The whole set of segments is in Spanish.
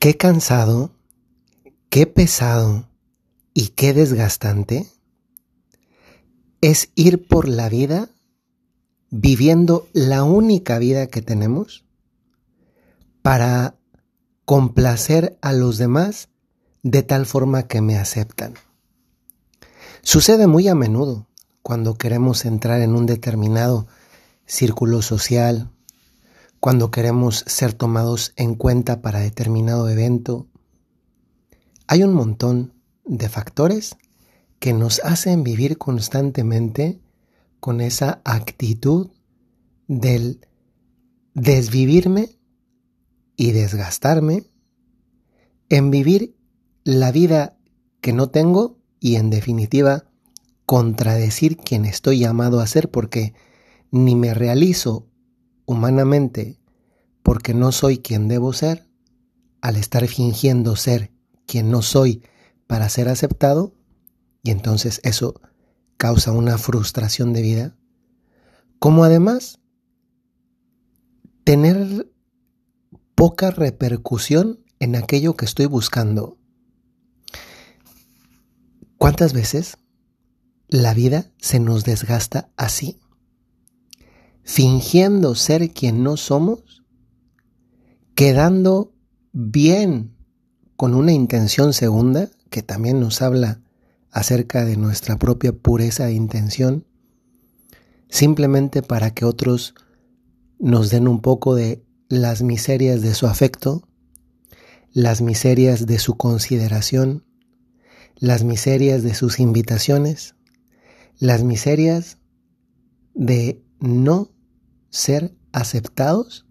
Qué cansado, qué pesado y qué desgastante es ir por la vida viviendo la única vida que tenemos para complacer a los demás de tal forma que me aceptan. Sucede muy a menudo cuando queremos entrar en un determinado círculo social, cuando queremos ser tomados en cuenta para determinado evento. Hay un montón de factores que nos hacen vivir constantemente con esa actitud del desvivirme y desgastarme en vivir la vida que no tengo y en definitiva contradecir quien estoy llamado a ser porque ni me realizo humanamente porque no soy quien debo ser, al estar fingiendo ser quien no soy para ser aceptado, y entonces eso causa una frustración de vida, como además tener poca repercusión en aquello que estoy buscando. ¿Cuántas veces la vida se nos desgasta así? Fingiendo ser quien no somos, quedando bien con una intención segunda, que también nos habla acerca de nuestra propia pureza de intención, simplemente para que otros nos den un poco de las miserias de su afecto, las miserias de su consideración, las miserias de sus invitaciones, las miserias de no ser aceptados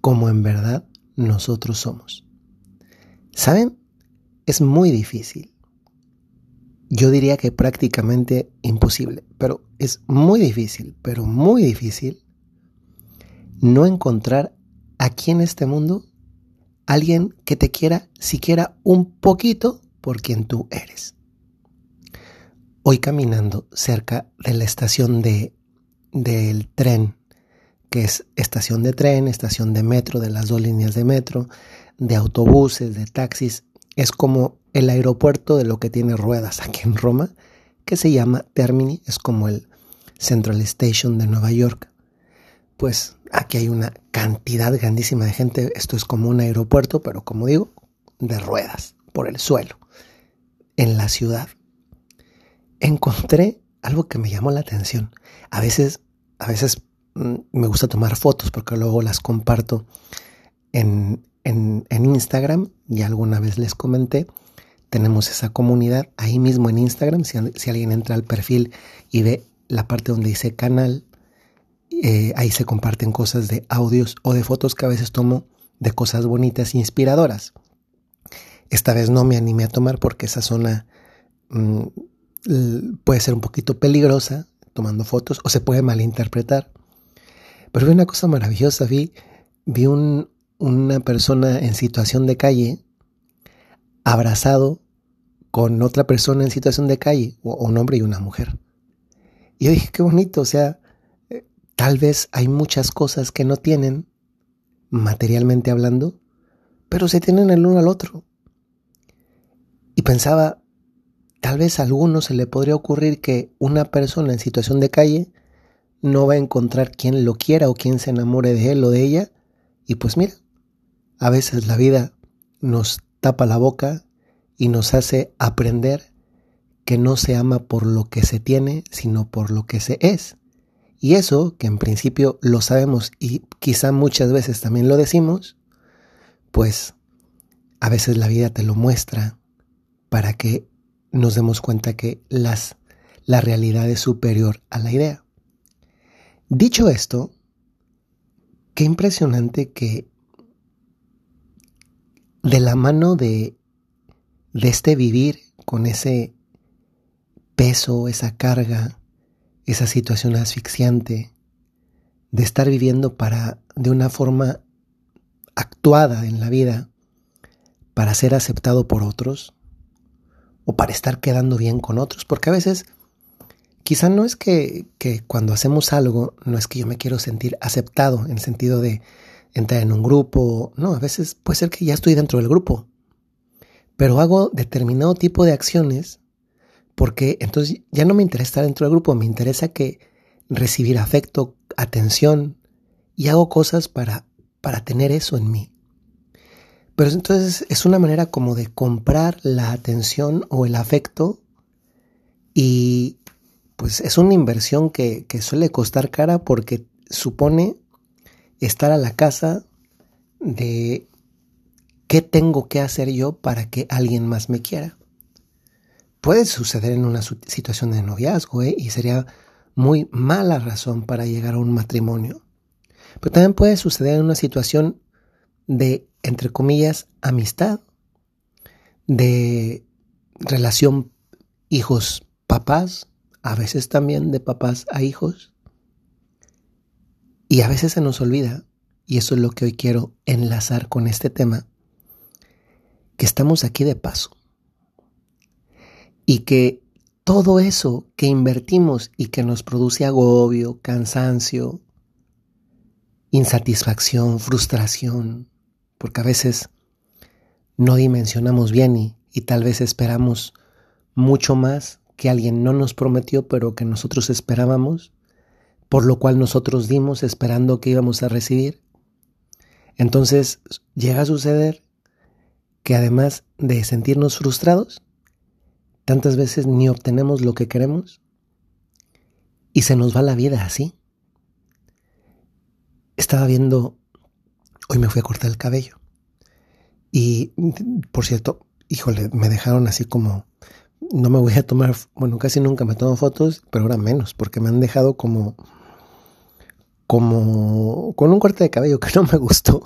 como en verdad nosotros somos. ¿Saben? Es muy difícil yo diría que prácticamente imposible, pero es muy difícil, pero muy difícil no encontrar aquí en este mundo alguien que te quiera siquiera un poquito por quien tú eres. Hoy caminando cerca de la estación de, del tren, que es estación de tren, estación de metro, de las dos líneas de metro, de autobuses, de taxis, es como el aeropuerto de lo que tiene ruedas aquí en Roma, que se llama Termini, es como el Central Station de Nueva York. Pues aquí hay una cantidad grandísima de gente, esto es como un aeropuerto, pero como digo, de ruedas, por el suelo, en la ciudad. Encontré algo que me llamó la atención. A veces, a veces me gusta tomar fotos porque luego las comparto en, en, Instagram, y alguna vez les comenté, tenemos esa comunidad ahí mismo en Instagram. Si, alguien entra al perfil y ve la parte donde dice canal, eh, ahí se comparten cosas de audios o de fotos que a veces tomo de cosas bonitas e inspiradoras. Esta vez no me animé a tomar porque esa zona mm, puede ser un poquito peligrosa tomando fotos o se puede malinterpretar. Pero vi una cosa maravillosa, vi, vi un, una persona en situación de calle abrazado con otra persona en situación de calle, un hombre y una mujer. Y yo dije, qué bonito, o sea, eh, tal vez hay muchas cosas que no tienen, materialmente hablando, pero se tienen el uno al otro. Y pensaba, tal vez a alguno se le podría ocurrir que una persona en situación de calle no va a encontrar quien lo quiera o quien se enamore de él o de ella. Y pues mira, a veces la vida nos tapa la boca y nos hace aprender que no se ama por lo que se tiene, sino por lo que se es. Y eso, que en principio lo sabemos y quizá muchas veces también lo decimos, pues a veces la vida te lo muestra para que nos demos cuenta que las, la realidad es superior a la idea. Dicho esto, qué impresionante que de la mano de, de este vivir con ese peso, esa carga, esa situación asfixiante, de estar viviendo para, de una forma actuada en la vida, para ser aceptado por otros, o para estar quedando bien con otros, porque a veces quizá no es que, cuando hacemos algo, no es que yo me quiero sentir aceptado en el sentido de, entrar en un grupo. No, a veces puede ser que ya estoy dentro del grupo. Pero hago determinado tipo de acciones porque entonces ya no me interesa estar dentro del grupo, me interesa que recibir afecto, atención y hago cosas para, para tener eso en mí. Pero entonces es una manera como de comprar la atención o el afecto y pues es una inversión que, suele costar cara porque supone estar a la casa de qué tengo que hacer yo para que alguien más me quiera. Puede suceder en una situación de noviazgo ¿eh? y sería muy mala razón para llegar a un matrimonio. Pero también puede suceder en una situación de, entre comillas, amistad, de relación hijos-papás, a veces también de papás a hijos. Y a veces se nos olvida, y eso es lo que hoy quiero enlazar con este tema, que estamos aquí de paso. Y que todo eso que invertimos y que nos produce agobio, cansancio, insatisfacción, frustración, porque a veces no dimensionamos bien y, y, tal vez esperamos mucho más que alguien no nos prometió, pero que nosotros esperábamos, por lo cual nosotros dimos esperando que íbamos a recibir. Entonces llega a suceder que además de sentirnos frustrados, tantas veces ni obtenemos lo que queremos y se nos va la vida así. Estaba viendo, hoy me fui a cortar el cabello y por cierto, híjole, me dejaron así como, no me voy a tomar, bueno, casi nunca me tomo fotos, pero ahora menos, porque me han dejado como, como, con un corte de cabello que no me gustó,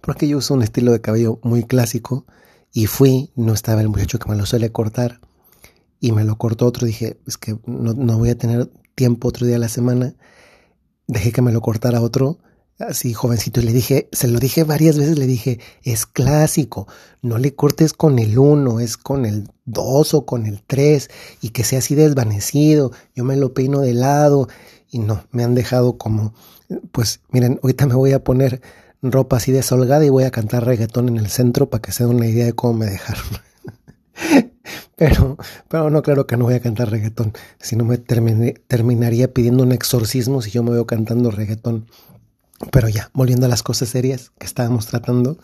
porque yo uso un estilo de cabello muy clásico y fui, no estaba el muchacho que me lo suele cortar y me lo cortó otro, dije, es que no, no voy a tener tiempo otro día a la semana, dejé que me lo cortara otro así jovencito y le dije, se lo dije varias veces, le dije, es clásico, no le cortes con el uno, es con el dos o con el tres y que sea así desvanecido, yo me lo peino de lado y no, me han dejado como, pues miren, ahorita me voy a poner ropa así desolgada y voy a cantar reggaetón en el centro para que se den una idea de cómo me dejaron. pero, pero no, claro que no voy a cantar reggaetón, si no me terminaría pidiendo un exorcismo si yo me veo cantando reggaetón pero ya, volviendo a las cosas serias que estábamos tratando,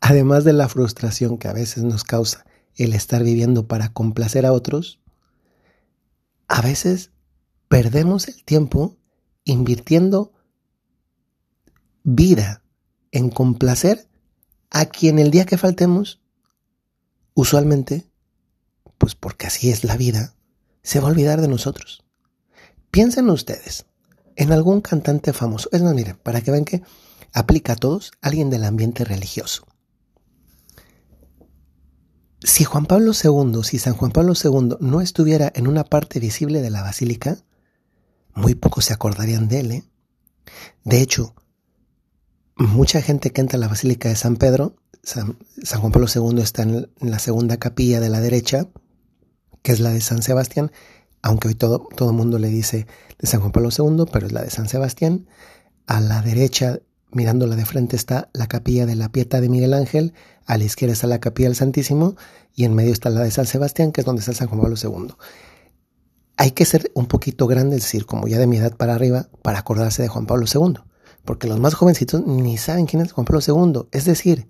además de la frustración que a veces nos causa el estar viviendo para complacer a otros, a veces perdemos el tiempo invirtiendo vida en complacer a quien el día que faltemos, usualmente, pues porque así es la vida, se va a olvidar de nosotros. Piensen ustedes, en algún cantante famoso. Es más, miren, para que vean que aplica a todos, alguien del ambiente religioso. Si Juan Pablo II, si San Juan Pablo II no estuviera en una parte visible de la basílica, muy pocos se acordarían de él. ¿eh? De hecho, mucha gente que entra a la basílica de San Pedro, San, Juan Pablo II está en la segunda capilla de la derecha, que es la de San Sebastián, aunque hoy todo el mundo le dice de San Juan Pablo II, pero es la de San Sebastián. A la derecha, mirándola de frente, está la capilla de la Pieta de Miguel Ángel, a la izquierda está la capilla del Santísimo y en medio está la de San Sebastián, que es donde está San Juan Pablo II. Hay que ser un poquito grande, es decir, como ya de mi edad para arriba, para acordarse de Juan Pablo II, porque los más jovencitos ni saben quién es Juan Pablo II. Es decir,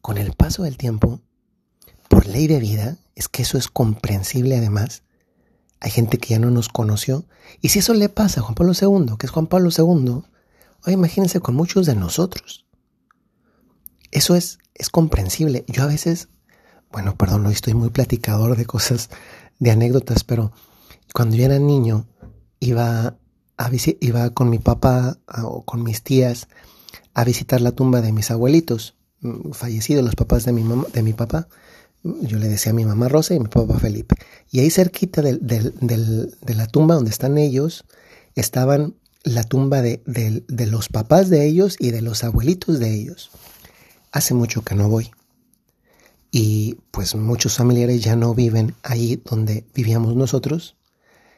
con el paso del tiempo, por ley de vida, es que eso es comprensible además, hay gente que ya no nos conoció. Y si eso le pasa a Juan Pablo II, que es Juan Pablo II, hoy imagínense con muchos de nosotros. Eso es, es comprensible. Yo a veces, bueno, perdón, hoy estoy muy platicador de cosas, de anécdotas, pero cuando yo era niño iba, a iba con mi papá o con mis tías a visitar la tumba de mis abuelitos, mm, fallecidos los papás de mi, mamá, de mi papá yo le decía a mi mamá Rosa y a mi papá Felipe. Y ahí cerquita de, la tumba donde están ellos, estaban la tumba de, los papás de ellos y de los abuelitos de ellos. Hace mucho que no voy. Y pues muchos familiares ya no viven ahí donde vivíamos nosotros.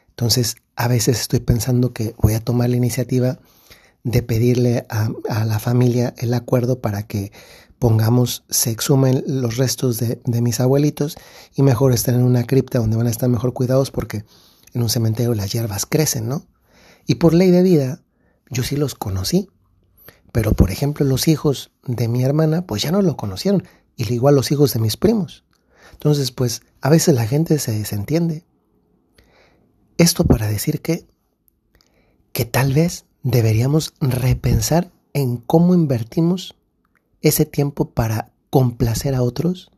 Entonces a veces estoy pensando que voy a tomar la iniciativa de pedirle a, la familia el acuerdo para que pongamos, se exhumen los restos de, de, mis abuelitos y mejor estén en una cripta donde van a estar mejor cuidados porque en un cementerio las hierbas crecen, ¿no? Y por ley de vida, yo sí los conocí. Pero por ejemplo los hijos de mi hermana, pues ya no lo conocieron. Y igual los hijos de mis primos. Entonces, pues a veces la gente se desentiende. Esto para decir que, que tal vez deberíamos repensar en cómo invertimos ese tiempo para complacer a otros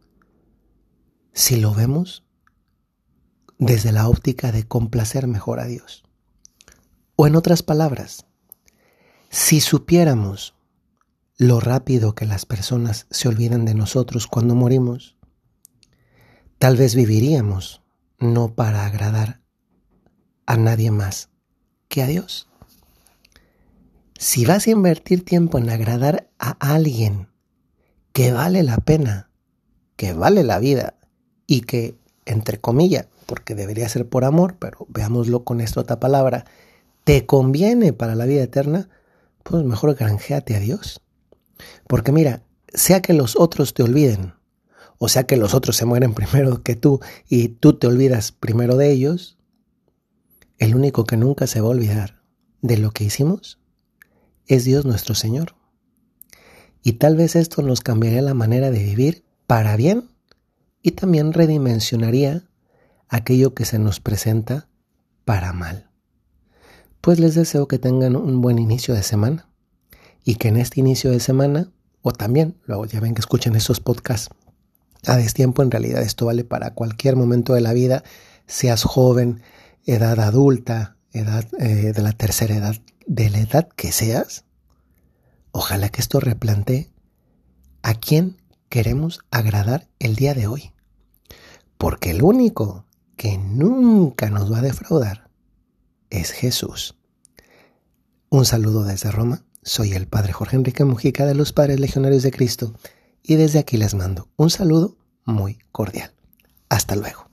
si lo vemos desde la óptica de complacer mejor a Dios. O en otras palabras, si supiéramos lo rápido que las personas se olvidan de nosotros cuando morimos, tal vez viviríamos no para agradar a nadie más que a Dios. Si vas a invertir tiempo en agradar a alguien que vale la pena, que vale la vida y que, entre comillas, porque debería ser por amor, pero veámoslo con esta otra palabra, te conviene para la vida eterna, pues mejor granjeate a Dios. Porque mira, sea que los otros te olviden, o sea que los otros se mueren primero que tú y tú te olvidas primero de ellos, el único que nunca se va a olvidar de lo que hicimos es Dios nuestro Señor. Y tal vez esto nos cambiaría la manera de vivir para bien y también redimensionaría aquello que se nos presenta para mal. Pues les deseo que tengan un buen inicio de semana y que en este inicio de semana, o también, luego ya ven que escuchen esos podcasts a destiempo, en realidad esto vale para cualquier momento de la vida, seas joven, edad adulta, edad eh, de la tercera edad, de la edad que seas, ojalá que esto replantee a quién queremos agradar el día de hoy. Porque el único que nunca nos va a defraudar es Jesús. Un saludo desde Roma. Soy el Padre Jorge Enrique Mujica de los Padres Legionarios de Cristo y desde aquí les mando un saludo muy cordial. Hasta luego.